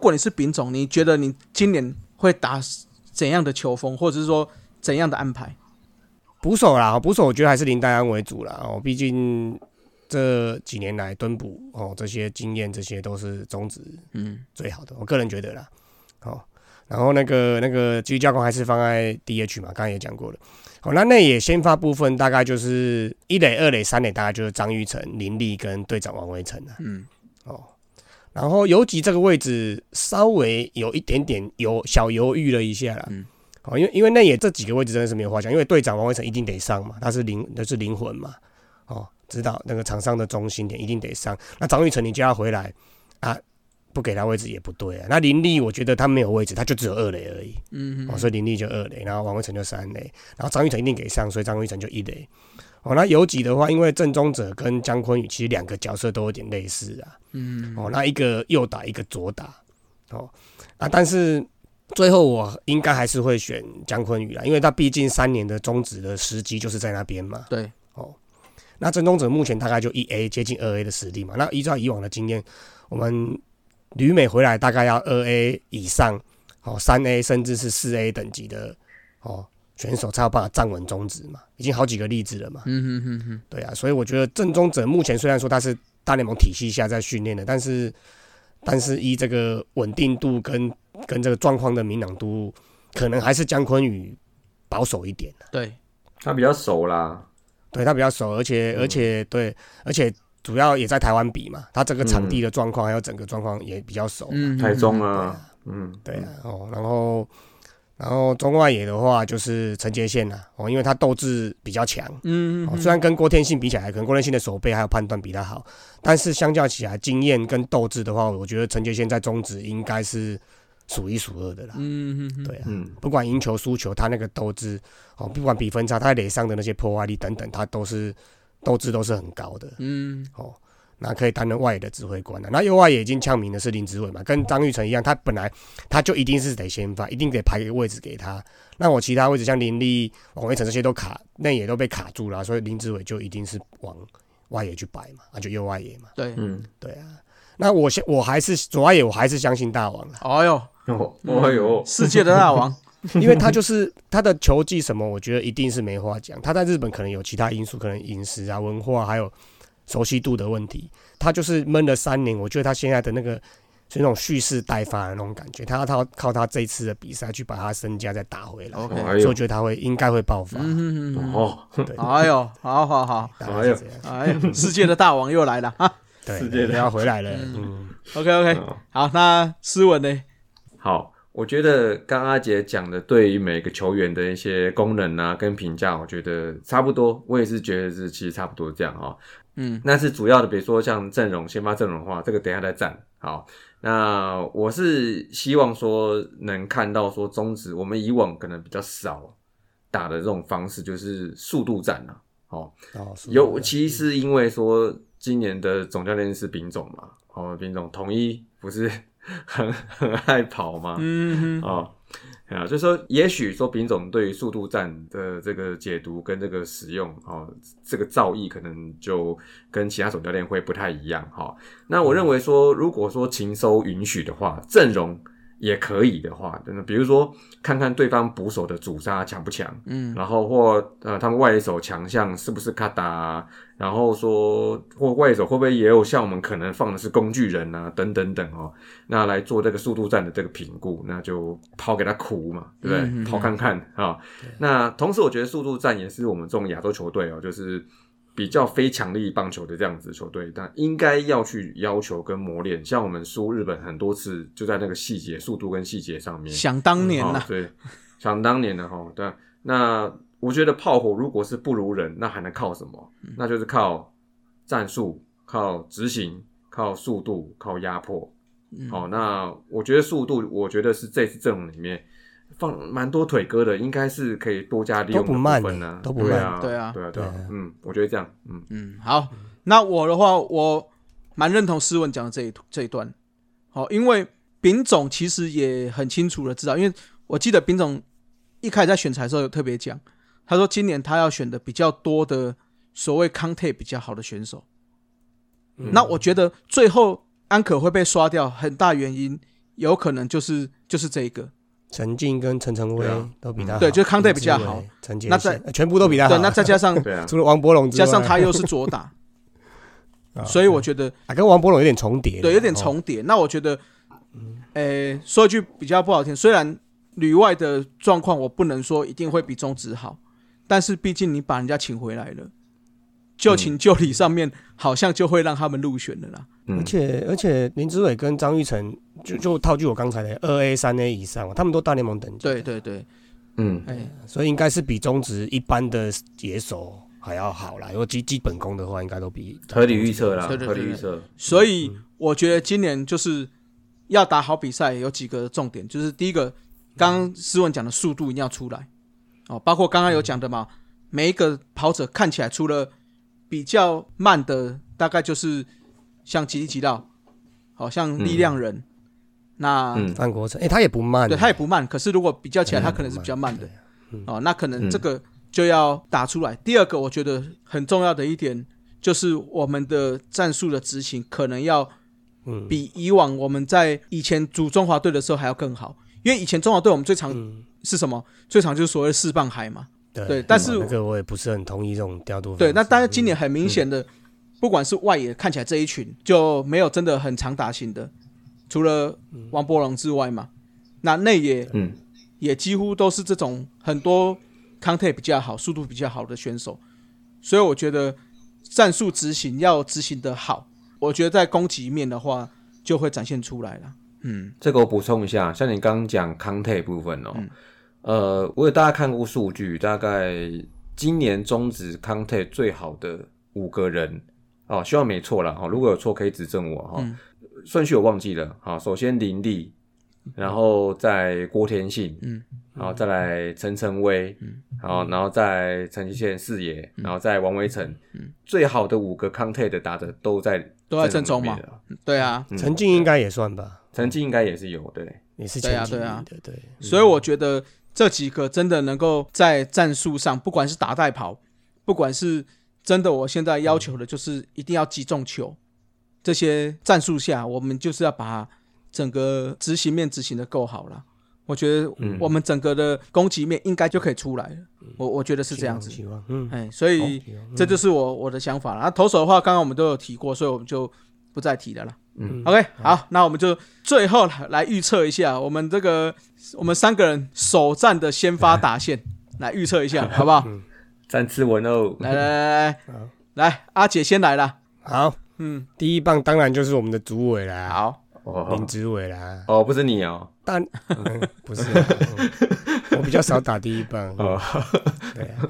果你是丙总，你觉得你今年会打怎样的球风，或者是说怎样的安排？捕手啦，捕手我觉得还是林丹安为主啦。哦，毕竟这几年来蹲捕哦，这些经验这些都是中职嗯最好的，我个人觉得啦。哦，然后那个那个继续加工还是放在 DH 嘛，刚刚也讲过了。好，那内野先发部分大概就是一垒、二垒、三垒，大概就是张玉成、林立跟队长王威成了。嗯，哦，然后游击这个位置稍微有一点点犹小犹豫了一下了。嗯。哦，因为因为那也这几个位置真的是没有话讲，因为队长王威成一定得上嘛，他是灵，那是灵魂嘛，哦，知道那个场上的中心点一定得上。那张玉成你叫他回来啊，不给他位置也不对啊。那林立我觉得他没有位置，他就只有二垒而已，嗯，哦，所以林立就二垒，然后王威成就三垒，然后张玉成一定给上，所以张玉成就一垒。哦，那游击的话，因为郑宗哲跟姜昆宇其实两个角色都有点类似啊，嗯，哦，那一个右打一个左打，哦，啊，但是。最后我应该还是会选姜昆宇啦，因为他毕竟三年的终止的时机就是在那边嘛。对，哦，那郑宗哲目前大概就一 A 接近二 A 的实力嘛。那依照以往的经验，我们旅美回来大概要二 A 以上，哦，三 A 甚至是四 A 等级的哦选手才有办法站稳中职嘛。已经好几个例子了嘛。嗯哼哼哼。对啊，所以我觉得郑宗哲目前虽然说他是大联盟体系下在训练的，但是但是依这个稳定度跟跟这个状况的明朗度，可能还是姜昆宇保守一点对，他比较熟啦，对他比较熟，而且而且对，而且主要也在台湾比嘛，他这个场地的状况还有整个状况也比较熟。嗯，台中啊，嗯，对啊，哦，然后然后中外野的话就是陈杰宪呐，哦，因为他斗志比较强。嗯嗯。虽然跟郭天信比起来，可能郭天信的手背还有判断比他好，但是相较起来，经验跟斗志的话，我觉得陈杰宪在中职应该是。数一数二的啦，嗯嗯对啊，嗯不管赢球输球，他那个斗志哦，不管比分差，他垒上的那些破坏力等等，他都是斗志都是很高的，嗯，哦，那可以担任外野的指挥官了。那右外野已经呛明的是林志伟嘛，跟张玉成一样，他本来他就一定是得先发，一定得排一个位置给他。那我其他位置像林立、王威成这些都卡，内野都被卡住了，所以林志伟就一定是往外野去摆嘛，那就右外野嘛。对，嗯，对啊。那我相我还是左外野，我还是相信大王了。哎呦。哦呦，世界的大王，因为他就是他的球技什么，我觉得一定是没话讲。他在日本可能有其他因素，可能饮食啊、文化还有熟悉度的问题。他就是闷了三年，我觉得他现在的那个是那种蓄势待发的那种感觉。他要他靠他这一次的比赛去把他身价再打回来，所以我觉得他会应该会爆发。哦，对，哎呦，好好好，哎呦，哎，世界的大王又来了啊！对，世界的要回来了。嗯，OK OK，好，那斯文呢？好，我觉得刚阿杰讲的对于每个球员的一些功能啊跟评价，我觉得差不多。我也是觉得是其实差不多这样哈。嗯，那是主要的，比如说像阵容先发阵容的话，这个等下再战。好，那我是希望说能看到说中职我们以往可能比较少打的这种方式，就是速度战啊。哦，尤其是因为说今年的总教练是丙总嘛，哦，丙总统一不是。很很爱跑吗？嗯哦，啊，就说也许说丙总对于速度战的这个解读跟这个使用哦，这个造诣可能就跟其他总教练会不太一样哈。那我认为说，如果说情收允许的话，阵容。也可以的话，真的，比如说看看对方捕手的主杀强不强，嗯，然后或呃他们外野手强项是不是卡达，然后说或外野手会不会也有像我们可能放的是工具人啊，等等等哦，那来做这个速度战的这个评估，那就抛给他哭嘛，对不对？抛看看啊。那同时我觉得速度战也是我们这种亚洲球队哦，就是。比较非强力棒球的这样子球队，但应该要去要求跟磨练。像我们输日本很多次，就在那个细节、速度跟细节上面。想当年呐，对，想当年的哈，对。那我觉得炮火如果是不如人，那还能靠什么？那就是靠战术、靠执行、靠速度、靠压迫。好，那我觉得速度，我觉得是这次阵容里面。放蛮多腿哥的，应该是可以多加利用的部分呢。都不慢，啊，对啊，对啊，对啊。嗯，我觉得这样，嗯嗯，好。那我的话，我蛮认同斯文讲的这一这一段。好，因为丙总其实也很清楚的知道，因为我记得丙总一开始在选材的时候有特别讲，他说今年他要选的比较多的所谓康泰比较好的选手。那我觉得最后安可会被刷掉，很大原因有可能就是就是这一个。陈静跟陈晨威都比他好，对，就是康泰比较好。陈杰，那再全部都比他好。对，那再加上 除了王博龙，加上他又是左打，所以我觉得啊，跟王博龙有点重叠，对，有点重叠。那我觉得，诶，说一句比较不好听，虽然旅外的状况我不能说一定会比中职好，但是毕竟你把人家请回来了。就情就理上面，好像就会让他们入选了啦。而且而且林志伟跟张玉成，就就套句我刚才的二 A 三 A 以上，他们都大联盟等级。对对对，嗯，哎，所以应该是比中职一般的野手还要好啦。如果基基本功的话，应该都比合理预测啦，合理预测。所以我觉得今年就是要打好比赛，有几个重点，就是第一个，刚刚斯文讲的速度一定要出来哦，包括刚刚有讲的嘛，每一个跑者看起来除了比较慢的大概就是像吉利吉道，好像力量人，那范国成，哎，他也不慢，对他也不慢。可是如果比较起来，他可能是比较慢的，哦，那可能这个就要打出来。第二个，我觉得很重要的一点就是我们的战术的执行可能要比以往我们在以前组中华队的时候还要更好，因为以前中华队我们最常是什么？最常就是所谓四棒海嘛。对，但是这个我也不是很同意这种调度。对，那但是今年很明显的，不管是外野看起来这一群就没有真的很长打型的，除了王柏龙之外嘛，那内野嗯也几乎都是这种很多康泰比较好、速度比较好的选手，所以我觉得战术执行要执行的好，我觉得在攻击面的话就会展现出来了。嗯，这个我补充一下，像你刚刚讲康泰部分哦。呃，我有大家看过数据，大概今年中职康泰最好的五个人。哦，希望没错了哦，如果有错可以指正我哈。顺序我忘记了，好，首先林立，然后再郭天信，嗯，然后再来陈晨威，嗯，然后然后在陈其宪四爷，然后在王威成，嗯，最好的五个康泰的打的都在都在正中嘛，对啊，陈静应该也算吧，陈静应该也是有，对，也是前几对啊，对对，所以我觉得。这几个真的能够在战术上，不管是打带跑，不管是真的，我现在要求的就是一定要击中球。这些战术下，我们就是要把整个执行面执行的够好了。我觉得我们整个的攻击面应该就可以出来了。我我觉得是这样子。嗯，哎，所以这就是我我的想法了。啊，投手的话，刚刚我们都有提过，所以我们就不再提的了。啦。嗯，OK，好，那我们就最后来预测一下我们这个我们三个人首战的先发打线，来预测一下，好不好？战次文哦，来来来来，来阿姐先来了。好，嗯，第一棒当然就是我们的主委啦，好，林子伟啦。哦，不是你哦，但 不是，我比较少打第一棒。哦，对啊，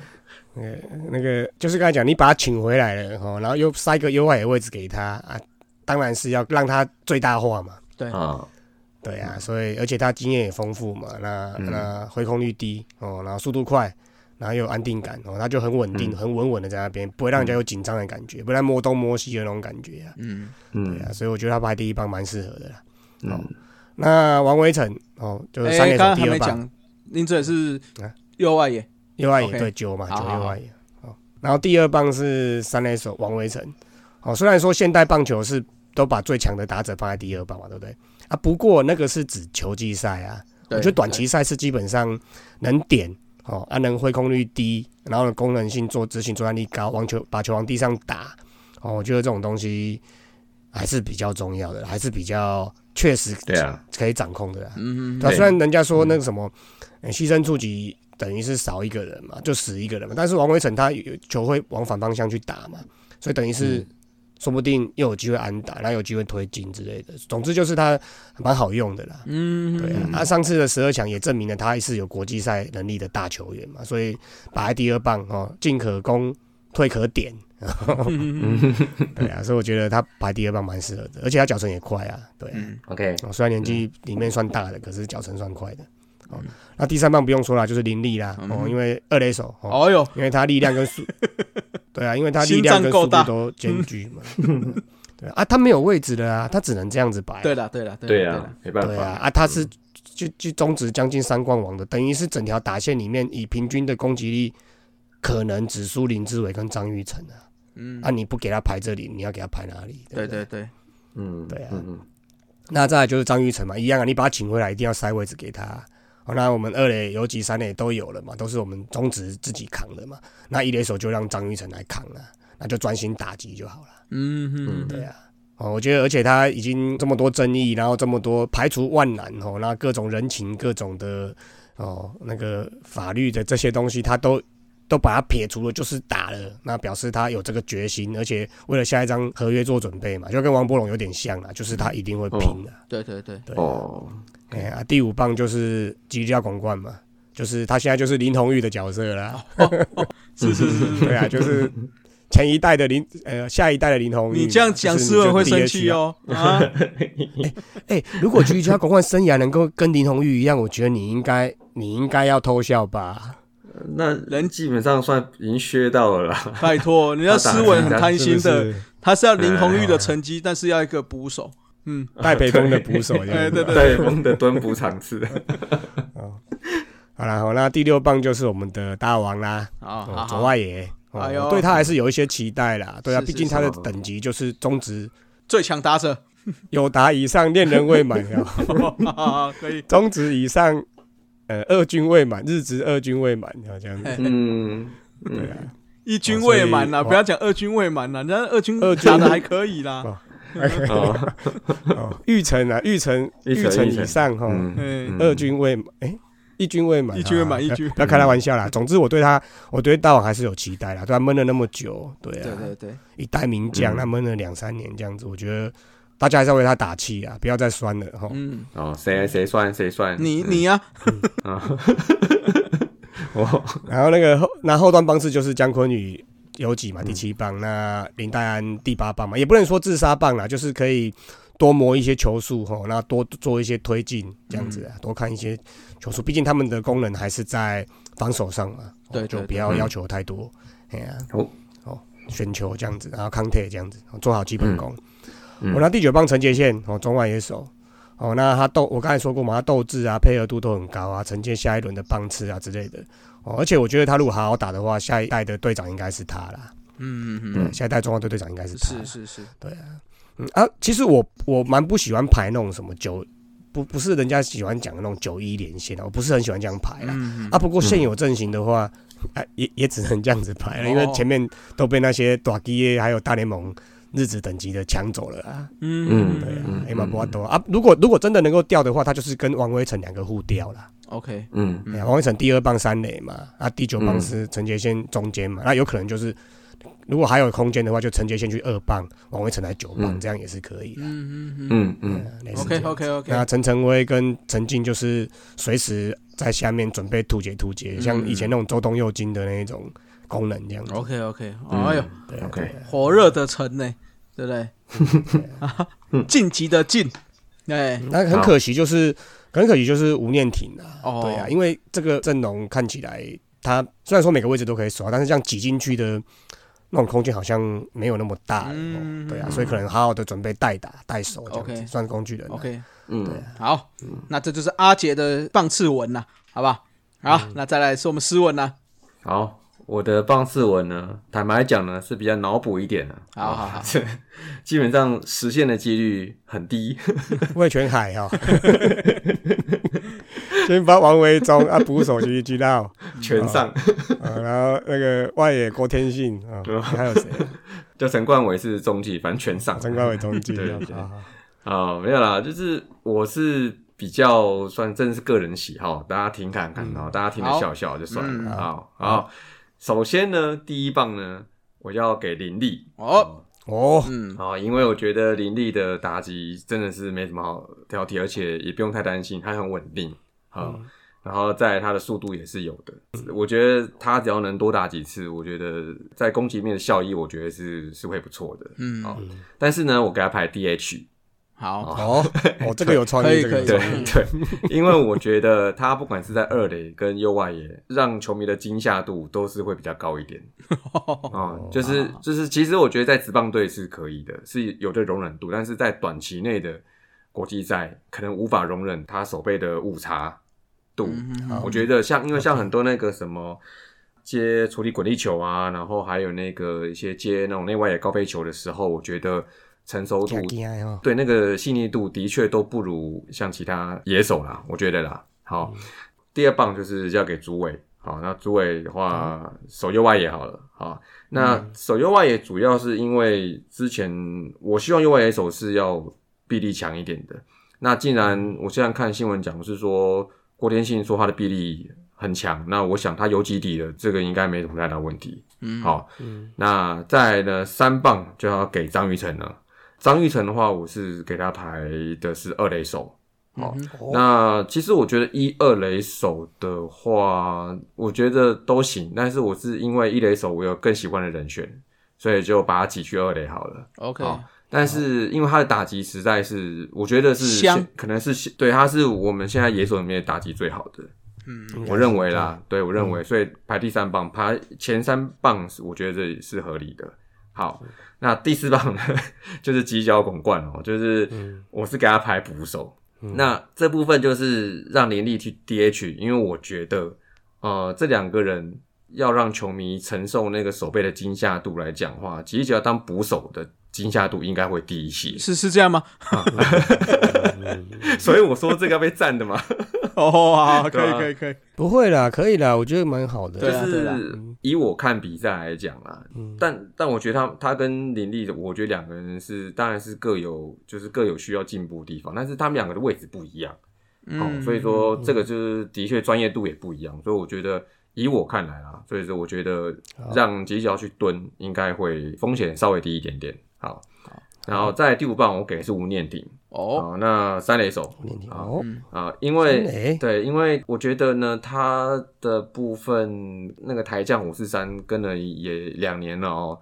那个那个就是刚才讲，你把他请回来了哦，然后又塞个优外的位置给他啊。当然是要让他最大化嘛，对。啊，对啊，所以而且他经验也丰富嘛，那那回空率低哦，然后速度快，然后又有安定感哦，他就很稳定、很稳稳的在那边，不会让人家有紧张的感觉，不然摸东摸西的那种感觉啊，嗯。嗯，对啊，所以我觉得他排第一棒蛮适合的啦。哦，那王威成哦，就是三垒手第二棒，您这是右外野，右外野对九嘛，九右外野哦，然后第二棒是三垒手王威成，哦，虽然说现代棒球是。都把最强的打者放在第二棒嘛，对不对？啊，不过那个是指球季赛啊，我觉得短期赛是基本上能点哦，啊能挥空率低，然后功能性做执行作战力高，往球把球往地上打哦，我觉得这种东西还是比较重要的，还是比较确实对啊可以掌控的。嗯嗯。虽然人家说那个什么牺牲触及等于是少一个人嘛，就死一个人嘛，但是王威成他球会往反方向去打嘛，所以等于是。说不定又有机会安打，然后有机会推进之类的。总之就是他蛮好用的啦。嗯，对啊。他上次的十二强也证明了他是有国际赛能力的大球员嘛，所以摆在第二棒哦，进可攻，退可点。对啊，所以我觉得他排第二棒蛮适合的，而且他脚程也快啊。对，OK。虽然年纪里面算大的，可是脚程算快的。哦，那第三棒不用说了，就是林立啦。哦，因为二垒手。哦哟，因为他力量跟速。对啊，因为他力量跟速度都兼具嘛。对啊，他没有位置的啊，他只能这样子摆。对了，对了，对啊，没办法。对啊，啊，他是就就中值将近三冠王的，等于是整条打线里面以平均的攻击力，可能只输林志伟跟张玉成啊。嗯。啊，你不给他排这里，你要给他排哪里？对对对，嗯，对啊。那再来就是张玉成嘛，一样啊，你把他请回来，一定要塞位置给他。好，那我们二垒、游击、三垒都有了嘛，都是我们中职自己扛的嘛。那一垒手就让张玉成来扛了，那就专心打击就好了。嗯嗯，对啊。哦，我觉得，而且他已经这么多争议，然后这么多排除万难哦，那各种人情、各种的哦那个法律的这些东西，他都。都把他撇除了，就是打了，那表示他有这个决心，而且为了下一张合约做准备嘛，就跟王博龙有点像啊，就是他一定会拼的。对对对对。哦，哎呀，第五棒就是吉利亚广冠嘛，就是他现在就是林同玉的角色啦。是是是，对啊，就是前一代的林，呃，下一代的林同玉。你这样讲，斯文会生气哦。啊，哎，如果吉利亚广冠生涯能够跟林同玉一样，我觉得你应该，你应该要偷笑吧。那人基本上算已经削到了啦。拜托，人家斯文很贪心的，他是要林红玉的成绩，但是要一个捕手，嗯，戴北风的捕手，对对对，戴北风的蹲捕场次。哦，好了，好，那第六棒就是我们的大王啦，啊，左外野，对他还是有一些期待啦，对啊，毕竟他的等级就是中职。最强打者，有达以上恋人未满，可以，中职以上。呃，二军未满，日职二军未满，这样子。嗯，对啊，一军未满呐，不要讲二军未满呐，人家二军二打的还可以啦。哦，玉成啊，玉成，玉成以上哈。嗯，二军未满，哎，一军未满，一军未满，一军。不要开他玩笑啦。总之，我对他，我对大王还是有期待啦。对他闷了那么久，对啊，对对对，一代名将，他闷了两三年这样子，我觉得。大家还是要为他打气啊！不要再酸了哈。嗯。哦，谁谁酸谁酸？你你呀。啊。然后那个后那后段棒次就是姜昆宇有几嘛？第七棒。那林黛安第八棒嘛？也不能说自杀棒啦，就是可以多磨一些球速哈，那多做一些推进这样子啊，多看一些球速。毕竟他们的功能还是在防守上嘛。对。就不要要求太多。哎呀。哦。哦，选球这样子，然后康泰这样子，做好基本功。我拿第九棒陈杰宪哦，中外野手哦，那他斗我刚才说过嘛，他斗志啊，配合度都很高啊，承接下一轮的棒次啊之类的哦，而且我觉得他如果好好打的话，下一代的队长应该是他啦。嗯嗯嗯，下一代中华队队长应该是他。是是是，对啊，嗯啊，其实我我蛮不喜欢排那种什么九不不是人家喜欢讲的那种九一连线啊，我不是很喜欢这样排啦。啊，不过现有阵型的话，啊也也只能这样子排了，因为前面都被那些大基还有大联盟。日子等级的抢走了啊！嗯，对啊，哎嘛不多啊。如果如果真的能够调的话，他就是跟王威成两个互调了。OK，嗯，王威成第二棒三垒嘛，啊，第九棒是陈杰先中间嘛，那有可能就是如果还有空间的话，就陈杰先去二棒，王威成来九棒，这样也是可以的。嗯嗯嗯嗯嗯，OK OK OK。那陈晨威跟陈静就是随时在下面准备突解突解，像以前那种周东右京的那种。功能这样子，OK OK，哎呦对，OK，火热的城呢，对不对？晋级的晋，哎，那很可惜，就是很可惜，就是吴念婷啊，对啊，因为这个阵容看起来，他虽然说每个位置都可以守，但是这样挤进去的那种空间好像没有那么大，对啊，所以可能好好的准备代打代守，OK，算工具人，OK，嗯，对，好，那这就是阿杰的棒刺文呐，好不好？好，那再来是我们斯文呐，好。我的棒次文呢，坦白讲呢是比较脑补一点的，好好好，基本上实现的几率很低。魏全海哈，先发王维忠啊，捕手就知道全上，然后那个外野郭天信啊，还有谁？就陈冠伟是中继，反正全上。陈冠伟中继，对啊，没有啦，就是我是比较算真的是个人喜好，大家听看看哦，大家听着笑笑就算了，好好。首先呢，第一棒呢，我要给林立。哦。哦，嗯。啊，因为我觉得林立的打击真的是没什么好挑剔，而且也不用太担心，他很稳定。啊。然后在他的速度也是有的，我觉得他只要能多打几次，我觉得在攻击面的效益，我觉得是是会不错的，嗯。啊。但是呢，我给他排 DH。好哦，哦，这个有创意，对对，因为我觉得他不管是在二垒跟右外野，让球迷的惊吓度都是会比较高一点。啊，就是就是，其实我觉得在职棒队是可以的，是有这容忍度，但是在短期内的国际赛，可能无法容忍他手背的误差度。我觉得像，因为像很多那个什么接处理滚地球啊，然后还有那个一些接那种内外野高飞球的时候，我觉得。成熟度，对那个细腻度的确都不如像其他野手啦，我觉得啦。好，第二棒就是要给主委。好，那主委的话，守右外野好了。好，那守右外野主要是因为之前我希望右外野手是要臂力强一点的。那既然我现在看新闻讲是说郭天信说他的臂力很强，那我想他有几底的，这个应该没什么太大问题。嗯，好，嗯那再呢三棒就要给张雨晨了。张玉成的话，我是给他排的是二垒手。好，那其实我觉得一二垒手的话，我觉得都行。但是我是因为一垒手我有更喜欢的人选，所以就把他挤去二垒好了。OK，但是因为他的打击实在是，我觉得是可能是对他是我们现在野手里面打击最好的。嗯，我认为啦，对我认为，所以排第三棒，排前三棒，我觉得这是合理的。好，那第四棒呢，就是犄角拱冠哦，就是我是给他排捕手。那这部分就是让林立去 DH，因为我觉得，呃，这两个人要让球迷承受那个手背的惊吓度来讲话，其实只要当捕手的。惊吓度应该会低一些，是是这样吗？所以我说这个要被赞的嘛。哦，好，可以可以可以，不会啦，可以啦，我觉得蛮好的。就是以我看比赛来讲啊，但但我觉得他他跟林立，我觉得两个人是当然是各有就是各有需要进步的地方，但是他们两个的位置不一样，嗯，所以说这个就是的确专业度也不一样，所以我觉得。以我看来啦，所以说我觉得让吉吉要去蹲应该会风险稍微低一点点。好，然后在第五棒我给是吴念鼎哦，那三垒手。吴念鼎哦。啊，因为对，因为我觉得呢，他的部分那个台将五四三跟了也两年了哦，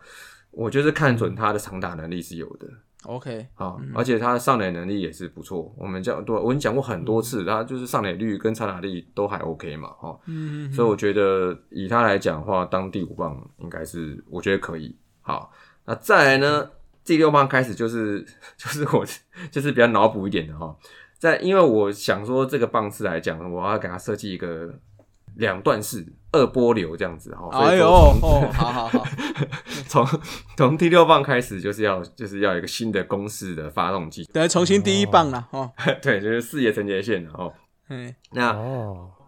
我就是看准他的长打能力是有的。OK，好，而且他的上垒能力也是不错。我们讲，对我跟你讲过很多次，他就是上垒率跟长打力都还 OK 嘛，哈。嗯所以我觉得以他来讲的话，当第五棒应该是我觉得可以。好，那再来呢，第六棒开始就是 就是我就是比较脑补一点的哈。在因为我想说这个棒次来讲，我要给他设计一个。两段式二波流这样子哈，哎呦，哦，好好好，从从第六棒开始就是要就是要一个新的公式的发动机，等于重新第一棒了哦，对，就是四野承接线了哦，嗯，那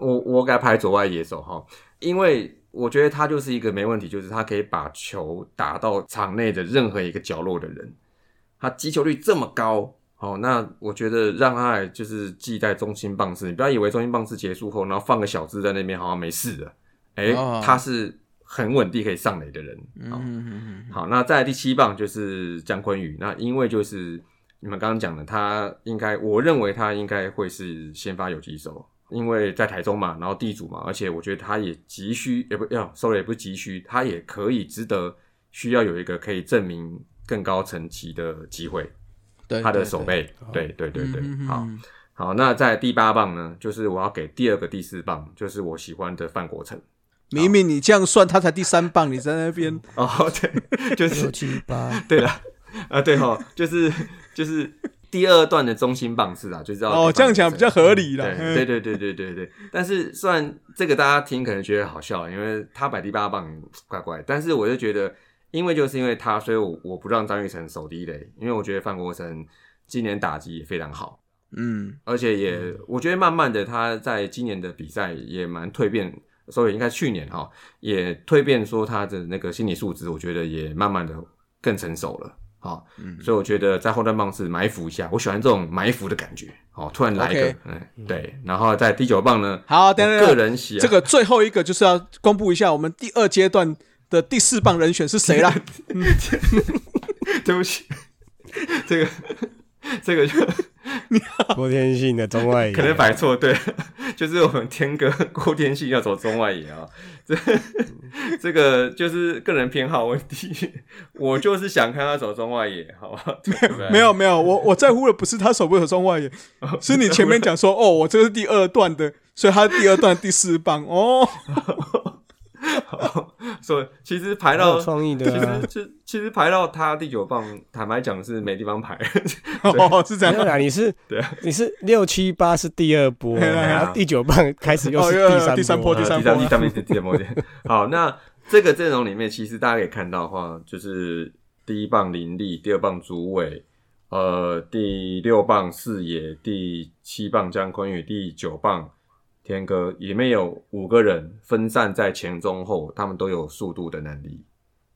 我我给他排左外野手哈，因为我觉得他就是一个没问题，就是他可以把球打到场内的任何一个角落的人，他击球率这么高。好，那我觉得让他来就是记在中心棒次，你不要以为中心棒次结束后，然后放个小字在那边，好像没事的。哎，他是很稳定可以上垒的人。嗯好，那在第七棒就是姜昆宇，那因为就是你们刚刚讲的，他应该，我认为他应该会是先发有几手，因为在台中嘛，然后地主嘛，而且我觉得他也急需，也不要，sorry，也不急需，他也可以值得需要有一个可以证明更高层级的机会。他的手背，对对对对，好好。那在第八棒呢，就是我要给第二个第四棒，就是我喜欢的范国成。明明你这样算，他才第三棒，你在那边哦，对，就是六七八，对了啊，对哈，就是就是第二段的中心棒是啊，就知道哦，这样讲比较合理了。对对对对对对，但是虽然这个大家听可能觉得好笑，因为他摆第八棒怪怪，但是我就觉得。因为就是因为他，所以我我不让张玉成守第一垒，因为我觉得范国成今年打击也非常好，嗯，而且也我觉得慢慢的他在今年的比赛也蛮蜕变，所以应该去年哈也蜕变，说他的那个心理素质，我觉得也慢慢的更成熟了，好，嗯，所以我觉得在后段棒是埋伏一下，我喜欢这种埋伏的感觉，哦，突然来一个，嗯，对，然后在第九棒呢，好，等等，个人喜这个最后一个就是要公布一下我们第二阶段。的第四棒人选是谁啦？对不起，这个这个就 郭天信的中外野可能摆错，对，就是我们天哥郭天信要走中外野啊。这这个就是个人偏好问题，我就是想看他走中外野，好吧？没有没有，我我在乎的不是他守不守中外野，是你前面讲说哦，我这是第二段的，所以他第二段第四棒哦。所以其实排到创意的，其实其其实排到他第九棒，坦白讲是没地方排。哦，是这样啊？你是对，你是六七八是第二波，然后第九棒开始又是第三第三波，第三波，第三波，第三波。好，那这个阵容里面，其实大家可以看到的话，就是第一棒林立，第二棒主委，呃，第六棒四野，第七棒江坤宇，第九棒天哥，里面有五个人分散在前中后，他们都有速度的能力，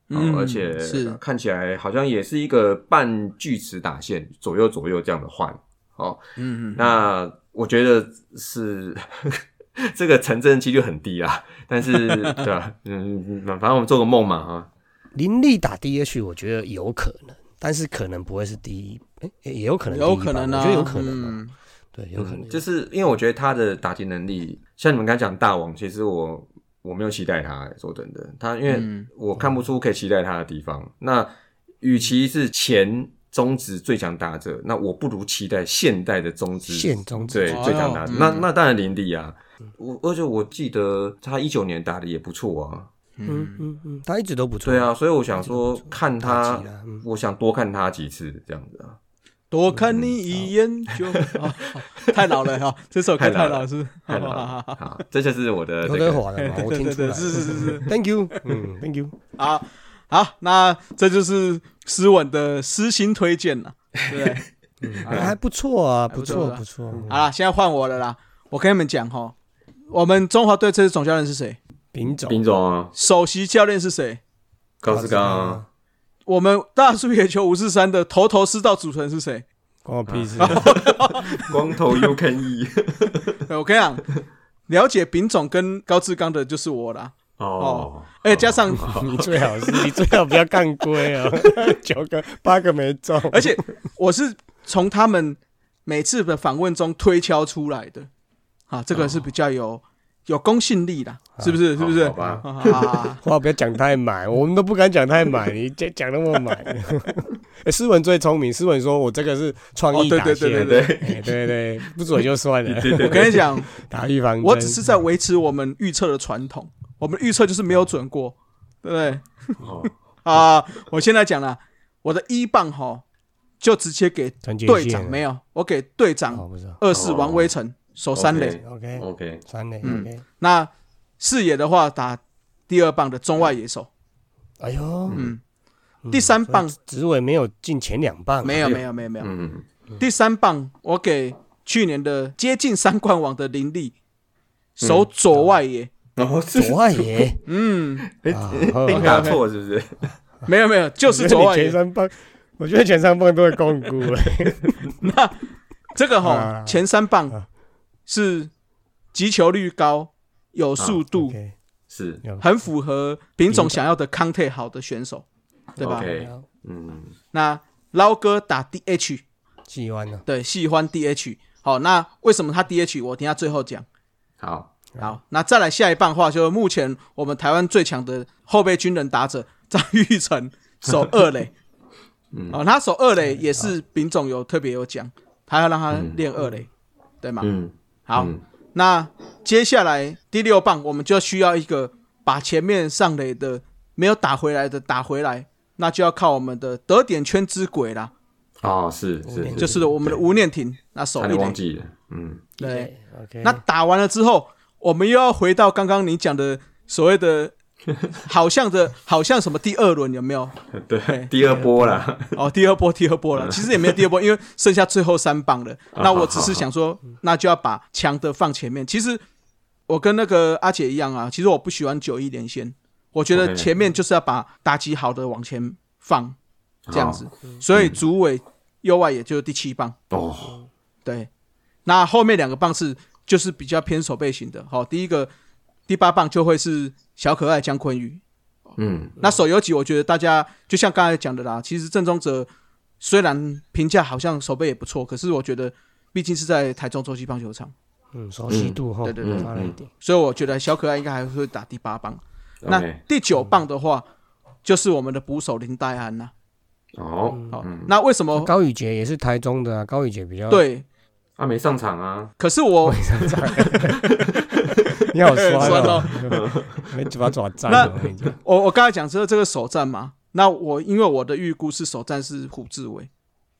嗯，而且是。看起来好像也是一个半锯齿打线，左右左右这样的换，哦，嗯嗯，那我觉得是 这个成真几率很低啊，但是 对吧、嗯，反正我们做个梦嘛哈。林立打 DH，我觉得有可能，但是可能不会是第一，哎、也有可能有，可能啊，我觉得有可能、啊嗯对，有可能。嗯就是因为我觉得他的打击能力，像你们刚才讲大王，其实我我没有期待他，说真的，他因为嗯我看不出可以期待他的地方。那与其是前中职最强打者，那我不如期待现代的中职现中职对哦最强打者。嗯那那当然林立啊，我而且我记得他一九年打的也不错啊。嗯嗯嗯，他一直都不错。对啊，所以我想说看打他我想多看他几次这样子啊。多看你一眼就好，好太老了哈，这首歌太老了太老了是太老好好好了，好，这就是我的刘这个德华的嘛，我听出来了。是是是是，Thank you，嗯，Thank you。好好，那这就是诗文的私心推荐了，对？嗯还不错啊，不不错不错。好了，现在换我了啦，我跟你们讲哈，我们中华队这次总教练是谁？丙总，丙总啊，首席教练是谁？高志刚啊。我们大树野球五四三的头头是道主持人是谁？关我屁事。光头 You Can E 我跟你讲，了解丙总跟高志刚的就是我啦。哦，而且加上，你最好是，你最好不要干龟啊，九个八个没中，而且我是从他们每次的访问中推敲出来的，啊，这个是比较有有公信力啦，是不是？是不是？好吧。话不要讲太满，我们都不敢讲太满，你讲讲那么满。哎，思文最聪明，思文说我这个是创意打哦对对对线，对哎对对，不准就算了，我跟你讲，打预防针。我只是在维持我们预测的传统，我们预测就是没有准过，对不对？哦。啊，我现在讲了，我的一棒哈，就直接给队长，没有，我给队长二四王威成守三垒。，OK，OK，三垒嗯，OK。那视野的话，打第二棒的中外野手。哎呦，嗯，嗯第三棒所以紫伟没有进前两棒啊，没有没有没有没有。嗯，第三棒我给去年的接近三冠王的林立守左外野。然后左外野，嗯，啊好并打错是不是？没有没有，就是左外野。前三棒，我觉得前三棒都会共估了。这个哈啊前三棒啊是击球率高、有速度是。很符合丙种想要的康泰好的选手，对吧？嗯，那捞哥打 DH，喜欢的。对，喜欢 DH。好，那为什么他 DH？我等一下最后讲。好，好，那再来下一棒的话，就是目前我们台湾最强的后备军人打者 张玉成守二垒。嗯。哦，他守二垒也是丙总有特别有讲，他要让他练二垒，对吗？嗯，好，嗯。那接下来第六棒，我们就需要一个把前面上垒的没有打回来的打回来，那就要靠我们的得点圈之鬼啦，哦，是是，就是我们的吴念婷那守差一忘记了，嗯，对，，OK，那打完了之后，我们又要回到刚刚你讲的所谓的，好像的，好像什么第二轮有没有？对，第二波啦，哦，第二波，第二波了。其实也没有第二波，因为剩下最后三棒了。那我只是想说，那就要把强的放前面。其实我跟那个阿姐一样啊，其实我不喜欢九一连线，我觉得前面就是要把打击好的往前放，这样子。所以主尾右外也就是第七棒。哦，对，那后面两个棒是就是比较偏手背型的。好，第一个第八棒就会是小可爱姜坤宇。嗯，那手游级，我觉得大家就像刚才讲的啦，其实郑宗哲虽然评价好像手背也不错，可是我觉得毕竟是在台中洲际棒球场，嗯，熟悉度哈，对对对差了一点。所以我觉得小可爱应该还会打第八棒。那第九棒的话，就是我们的捕手林黛安呐。哦，好，嗯，那为什么？高宇杰也是台中的啊，高宇杰比较，对，他没上场啊，可是我 你好酸酸哦。哦，没嘴巴爪赞那哦，我我我刚才讲说这个首战嘛，那我因为我的预估是首战是胡志伟，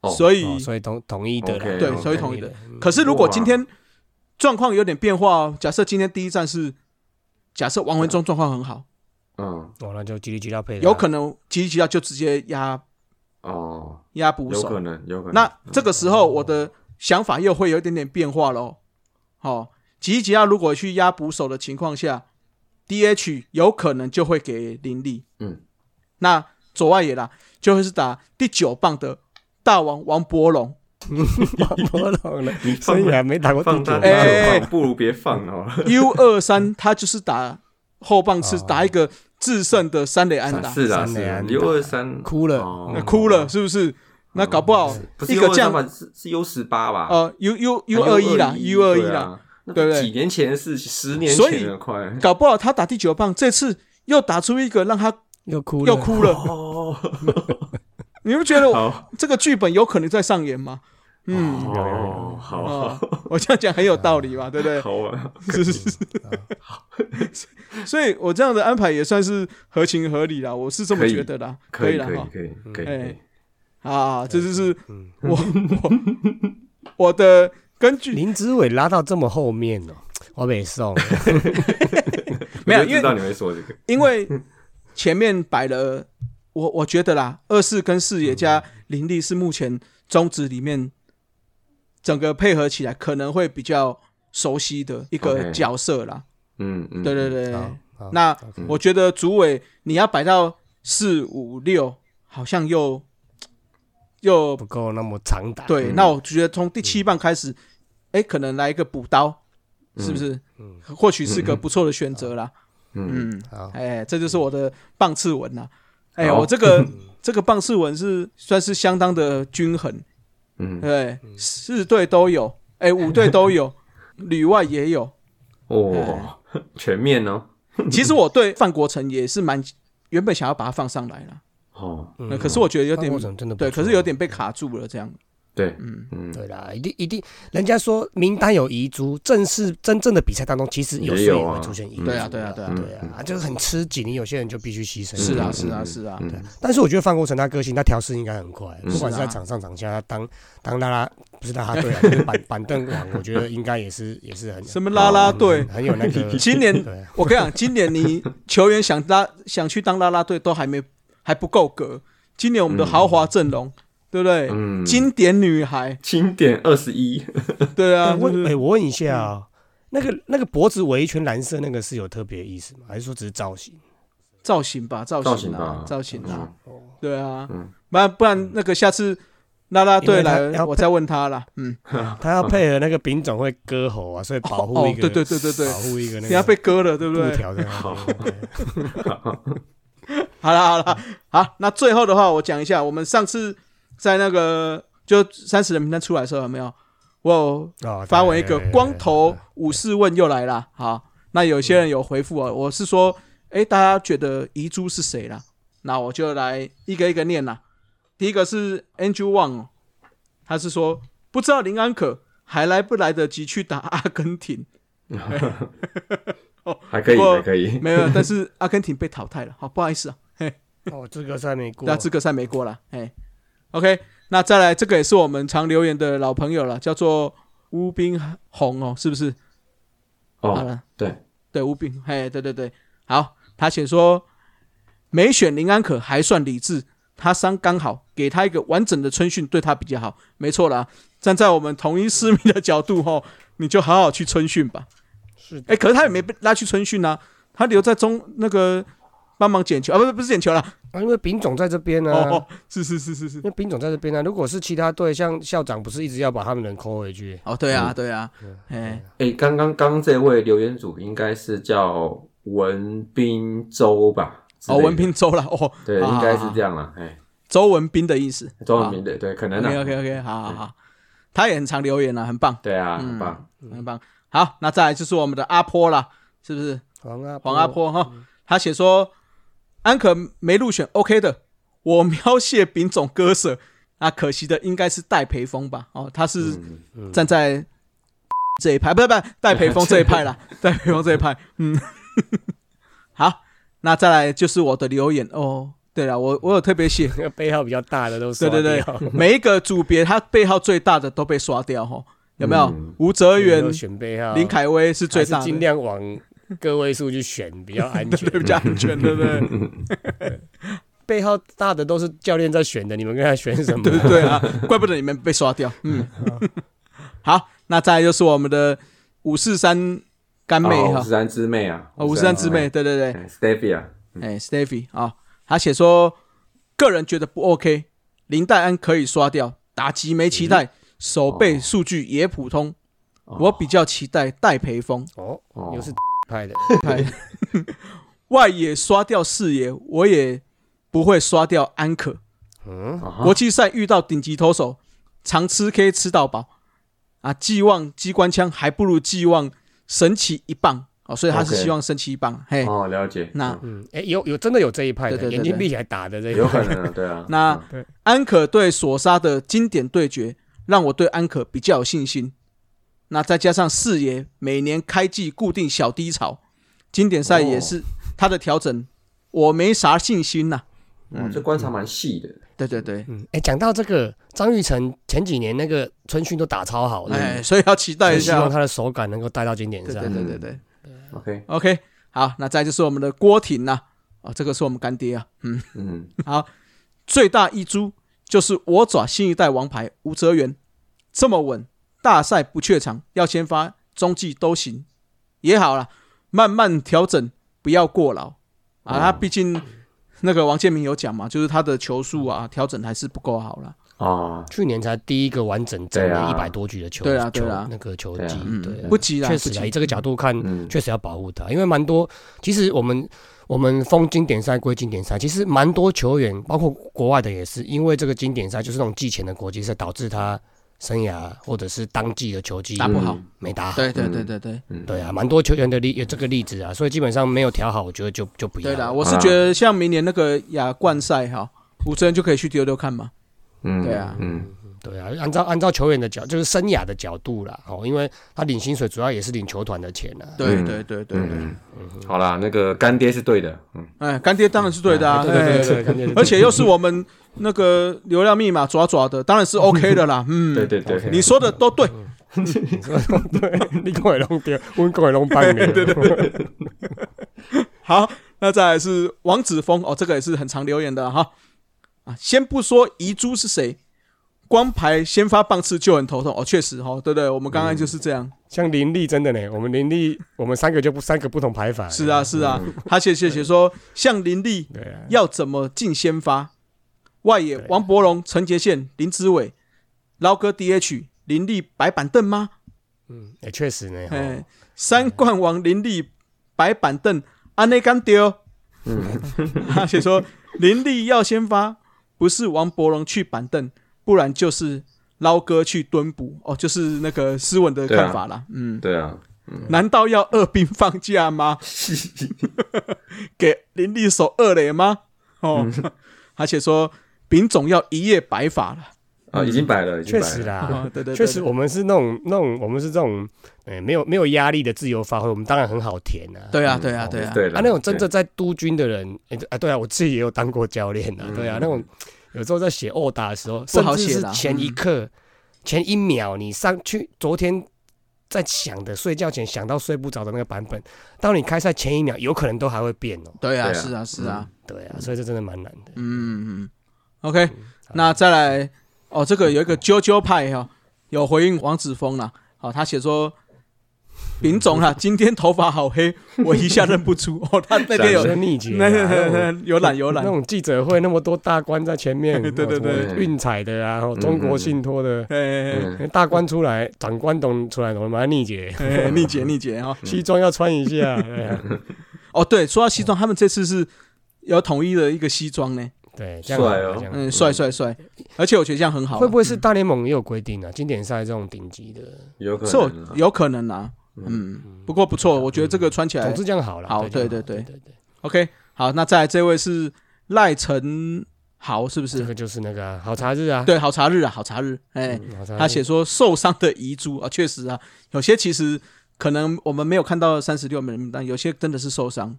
哦。所以哦所以同同意的对，所以同意的。嗯。可是如果今天状况有点变化哦，假设今天第一站是假设王文忠状况很好，嗯，哦，那就叽里叽啦配，有可能吉吉要就直接压哦，压捕手，有可能，有可能。那这个时候我的想法又会有一点点变化喽。好，吉吉亚如果去压捕手的情况下，DH 有可能就会给林立。嗯，那左外野啦，就会是打第九棒的大王王伯龙。王伯龙了，你所以还没打过第九棒。哎不如别放哦。U 二三他就是打后棒是打一个制胜的三垒安打，是啊，是啊，U 二三哭了哦那哭了是不是？那搞不好一个这样？是是 U 十八吧？呃 U U 啊 U 二一啦，U 二一啦，对不对。几年前的事，十年所以前了，快。搞不好他打第九棒，这次又打出一个让他又哭了，又哭了。哦，你不觉得这个剧本有可能在上演吗？嗯，哦，好。啊，我这样讲很有道理吧，对不对？好啊，是 是是。所以我这样的安排也算是合情合理啦，我是这么觉得啦，可以了哈。可以可以可以可哎，啊，这就是嗯。我我我的根据林志伟拉到这么后面哦，我没送。没有，因为知道你会说这个，因为前面摆了，我我觉得啦，二四跟四野加林立是目前中职里面整个配合起来可能会比较熟悉的一个角色啦。嗯嗯，对对对，那我觉得主委你要摆到四五六，好像又又不够那么长打。对。嗯。那我觉得从第七棒开始，哎，可能来一个补刀，是不是？嗯。或许是个不错的选择啦。嗯，嗯，好，哎，这就是我的棒次文呐。哎，好我这个 这个棒次文是算是相当的均衡，嗯。对，四队都有，哎，五队都有，旅外也有。哦，全面哦，其实我对范国成也是蛮原本想要把他放上来了，哦，嗯呃可是我觉得有点范国成真的对，可是有点被卡住了这样。对，嗯，嗯，对啦，一定一定，人家说名单有遗珠，正式真正的比赛当中，其实有时候也会出现遗珠。对啊对啊对啊对啊，就是很吃紧，你有些人就必须牺牲。嗯是啊是啊是啊，嗯对，但是我觉得范国成他个性，他调试应该很快，嗯不管是在场上场下，他当当拉拉不是拉拉队啊，就是板 板凳王，我觉得应该也是也是很什么拉拉队，很有那个。今年我跟你讲，今年你球员想拉想去当拉拉队都还没还不够格。今年我们的豪华阵容，对不对？嗯，经典女孩，经典二十一，对啊，问哎，我问一下啊，那个那个脖子围一圈蓝色，那个是有特别意思吗？还是说只是造型？造型吧，造型啊造型吧，，造型啊，嗯对啊嗯，不然不然那个下次拉拉队来我再问他啦。嗯，他要配合那个丙种会割喉啊，所以保护一个，哦对对对对对保护一个那你要被割了，对不。对 好了好了好，那最后的话，我讲一下，我们上次在那个就三十人名单出来的时候，有没有我发文一个光头武士问又来了？好，那有些人有回复啊，我是说，哎，大家觉得遗珠是谁啦？那我就来一个一个念啦。第一个是 Andrew Wang，哦他是说不知道林安可还来不来得及去打阿根廷。还可以还可以，没有，但是阿根廷被淘汰了，好不好意思啊，嘿，哦，资格赛没过。那，资格赛没过了，嘿，OK，那再来这个也是我们常留言的老朋友了，叫做吴冰红哦，是不是？好哦，了，对，对，吴冰，嘿，对对对，好，他写说没选林安可还算理智，他伤刚好，给他一个完整的春训对他比较好，没错啦，站在我们同一市民的角度吼，你就好好去春训吧。是的哎、可是他也没被拉去春训啊，他留在中那个帮忙捡球啊，不是不是捡球啦，啊，因为丙总在这边呢、哦哦，是是是是是。因，为丙总在这边呢、如果是其他队，像校长不是一直要把他们人扣回去？哦对啊嗯。对啊，哎、哎，刚刚刚这位留言组应该是叫文斌周吧？哦文斌周了，哦，对，应该是这样了，哎，周文斌的意思，周文斌的，对，可能 OK 啊，OK OK，好好。好，他也很常留言啊，很棒，对啊，嗯很棒，很棒。好，那再来就是我们的阿坡啦，是不是？黄阿黄阿坡哈，他写说安可没入选，OK 的。我描写丙种割舍，那可惜的应该是戴培峰吧？哦，他是嗯站在 这一派，不是不是戴培峰这一派啦，戴培峰这一派。嗯，好，那再来就是我的留言哦。对了，我我有特别写，那个背号比较大的都是对对对，每一个组别他背号最大的都被刷掉哈，有没有？嗯？吴哲有源、选背号，林凯威是最还是大的，尽量往个位数去选，比较安全。对比较安全，对不对？背 背号大的都是教练在选的，你们跟他选什么？对对啊，怪不得你们被刷掉。嗯，好，那再就是我们的五四三干妹哈，五四三之妹啊，五四三之妹，对对对，Stevie 啊，哎，Stevie 啊，他写说个人觉得不 OK，林黛安可以刷掉，打击没期待，手背数据也普通，我比较期待戴培峰哦，又是 派的派。外野刷掉视野，我也不会刷掉安可。嗯，国际赛遇到顶级投手，常吃 K 吃到饱啊！寄望机关枪还不如寄望神奇一棒哦，所以他是希望神奇一棒。嘿，哦，了解。那嗯，哎，有有真的有这一派的，眼睛闭起来打的这有可能，对啊。那安可对索沙的经典对决，让我对安可比较有信心。那再加上四爷每年开季固定小低潮，经典赛也是。他的调整，我没啥信心呐。嗯，这观察蛮细的。对对对，嗯，哎，讲到这个张玉成前几年那个春训都打超好，哎，所以要期待一下，希望他的手感能够带到经典赛。对对对对，OK。OK，好，那再就是我们的郭挺呐，啊，这个是我们干爹啊，嗯。嗯，好，最大一株就是我爪新一代王牌吴哲源，这么稳，大赛不怯场，要先发中继都行，也好了，慢慢调整。不要过劳啊！他毕竟那个王建民有讲嘛，就是他的球速啊调整还是不够好了啊。去年才第一个完整整了一百多局的球，对啊对啊，那个球技对不急啊，确实以这个角度看，确实要保护他，因为蛮多。其实我们我们封经典赛归经典赛，其实蛮多球员，包括国外的也是，因为这个经典赛就是那种季前的国际赛，导致他。生涯或者是当季的球技打不好，没打好。对对对对对，对啊，蛮多球员的例有这个例子啊，所以基本上没有调好，我觉得就就不要。对的，我是觉得像明年那个亚冠赛哈，吴哲源就可以去丢丢看嘛。嗯，对啊，嗯。对啊，按照按照球员的角，就是生涯的角度啦，哦，因为他领薪水主要也是领球团的钱啊。对对对对对，好啦，那个干爹是对的，嗯，哎，干爹当然是对的啊，对对对，而且又是我们那个流量密码爪爪的，当然是 OK 的啦，嗯，对对对，你说的都对，对，你讲的拢对，我讲的拢白对对对，好，那再来是王子峰哦，这个也是很常留言的哈，啊，先不说遗珠是谁。光排先发棒次就很头痛哦，确实哈，对不对？我们刚刚就是这样。像林立真的呢，我们林立，我们三个就不三个不同排法。是啊，是啊。他写写写说，像林立要怎么进先发？外野王伯龙、陈杰宪、林之伟、捞哥 DH，林立摆板凳吗？嗯，也确实呢。哎，三冠王林立摆板凳，安内干丢。嗯，他写说林立要先发，不是王伯龙去板凳。不然就是捞哥去蹲捕哦，就是那个斯文的看法啦。嗯，对啊，难道要二兵放假吗？给林立守二垒吗？哦，而且说丙总要一夜白发了啊，已经白了，确实啦，对对，确实我们是那种那种，我们是这种，哎，没有没有压力的自由发挥，我们当然很好填啊。对啊，对啊，对啊，对啊，那种真的在督军的人，哎，对啊，我自己也有当过教练啊，对啊，那种。有时候在写殴打的时候，甚至是前一刻、前一秒，你上去昨天在想的，睡觉前想到睡不着的那个版本，到你开赛前一秒，有可能都还会变哦。对啊，是啊，是啊，对啊，所以这真的蛮难的。嗯嗯，OK，那再来哦，这个有一个啾啾派哈，有回应王子峰了。好，他写说。丙总啊，今天头发好黑，我一下认不出 哦。他那天有逆节，有懒有懒。那种记者会那么多大官在前面，对对对，运彩的啊，中国信托的，大官出来，长官懂出来，我们逆节，逆节逆节啊，西装要穿一下。哦，对，说到西装，他们这次是有统一的一个西装呢。对，帅哦，嗯，帅帅帅，而且我觉得这样很好。会不会是大联盟也有规定啊？经典赛这种顶级的，有可能，有可能啊。嗯，不过不错，我觉得这个穿起来总之这样好了。好，对对对对对，OK，好，那再来这位是赖成豪，是不是？这个就是那个好茶日啊，对，好茶日啊，好茶日，哎，他写说受伤的遗珠啊，确实啊，有些其实可能我们没有看到三十六名单，有些真的是受伤。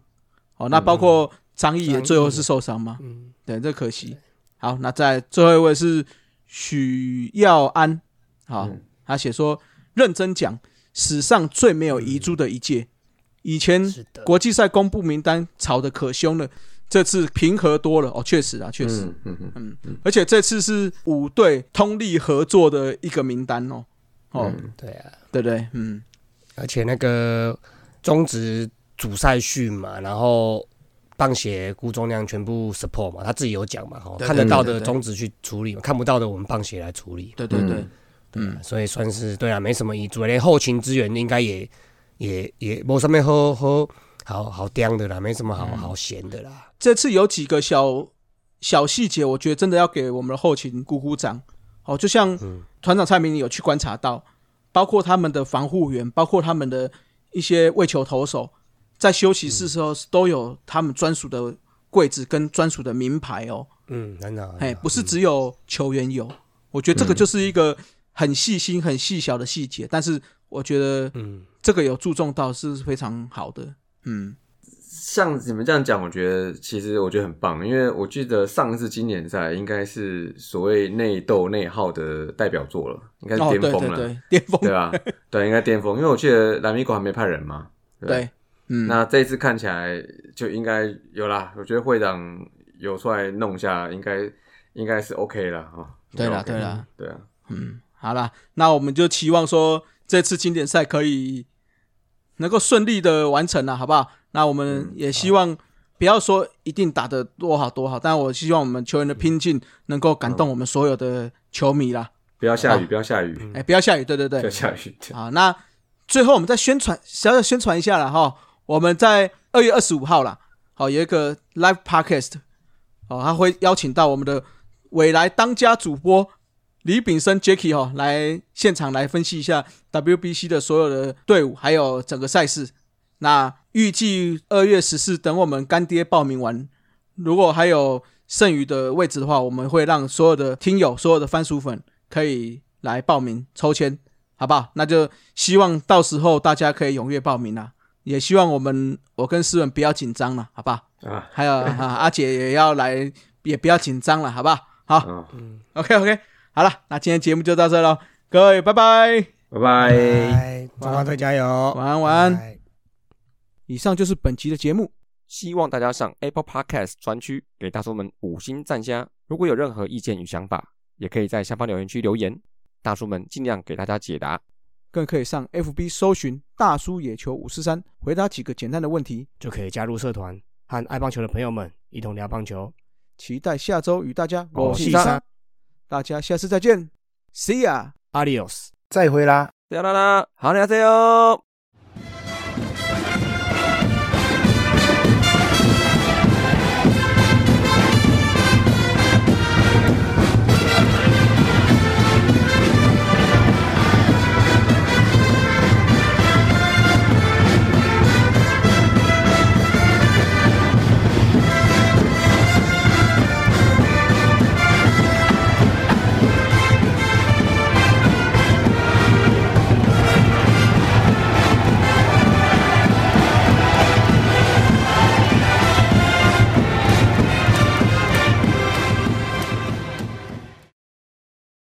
哦，那包括张毅也最后是受伤吗？嗯，对，这可惜。好，那在最后一位是许耀安，好，他写说认真讲。史上最没有遗珠的一届，以前国际赛公布名单吵得可凶了，这次平和多了。哦，确实啊，确实，嗯嗯嗯，而且这次是五队通力合作的一个名单哦，哦，对啊，对对？嗯，而且那个中职主赛训嘛，然后棒协估重量全部 support 嘛，他自己有讲嘛，哈，看得到的中职去处理嘛，看不到的我们棒协来处理，对对对，嗯，所以算是对啊，没什么遗嘱，连后勤资源应该也也也没什么好好。好好刁的啦，没什么好好闲的啦。这次有几个小小细节，我觉得真的要给我们的后勤鼓鼓掌。哦，就像团长蔡明你有去观察到，包括他们的防护员，包括他们的一些为球投手，在休息室时候都有他们专属的柜子跟专属的名牌哦。嗯，很好。哎，不是只有球员有，我觉得这个就是一个很细心、很细小的细节，但是我觉得，嗯，这个有注重到是非常好的。嗯，像你们这样讲，我觉得其实我觉得很棒，因为我记得上一次经典赛应该是所谓内斗内耗的代表作了，应该是巅峰了，巅峰。对吧？对，应该巅峰，因为我记得蓝米狗还没派人嘛，对，嗯，那这一次看起来就应该有啦，我觉得会长有出来弄一下，应该应该是 OK 了啊，对了，对了，对啊，嗯，好了，那我们就期望说这次经典赛可以。能够顺利的完成了，好不好？那我们也希望不要说一定打得多好多好，但我希望我们球员的拼劲能够感动我们所有的球迷啦。不要下雨，不要下雨，哎，不要下雨，对对对，不要下雨。好，那最后我们再宣传，小小宣传一下了哈。我们在二月二十五号啦，好有一个 live podcast，哦，他会邀请到我们的未来当家主播。李炳生 Jacky 哈来现场来分析一下 WBC 的所有的队伍，还有整个赛事。那预计二月十四，等我们干爹报名完，如果还有剩余的位置的话，我们会让所有的听友、所有的番薯粉可以来报名抽签，好不好？那就希望到时候大家可以踊跃报名啦。也希望我们我跟思文不要紧张了，好不好？啊，还有啊，阿姐也要来，也不要紧张了，好不好？好，嗯，OK OK。好了，那今天节目就到这了，各位拜拜，拜拜，中华队加油，晚安晚安。以上就是本期的节目，希望大家上 Apple Podcast 专区给大叔们五星赞加。如果有任何意见与想法，也可以在下方留言区留言，大叔们尽量给大家解答。更可以上 FB 搜寻“大叔野球五四三”，回答几个简单的问题，就可以加入社团，和爱棒球的朋友们一同聊棒球。期待下周与大家我是三。大家下次再见，See ya，Adios，再会啦，再啦啦，好，你好，再见哦。